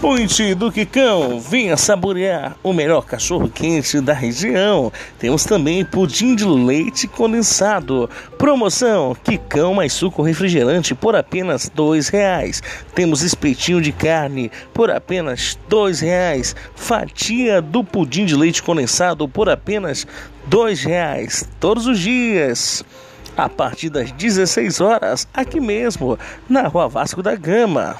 Ponte do Quicão, venha saborear o melhor cachorro quente da região. Temos também pudim de leite condensado. Promoção: Quicão mais suco refrigerante por apenas dois reais. Temos espetinho de carne por apenas dois reais. Fatia do pudim de leite condensado por apenas dois reais. Todos os dias. A partir das 16 horas, aqui mesmo, na Rua Vasco da Gama.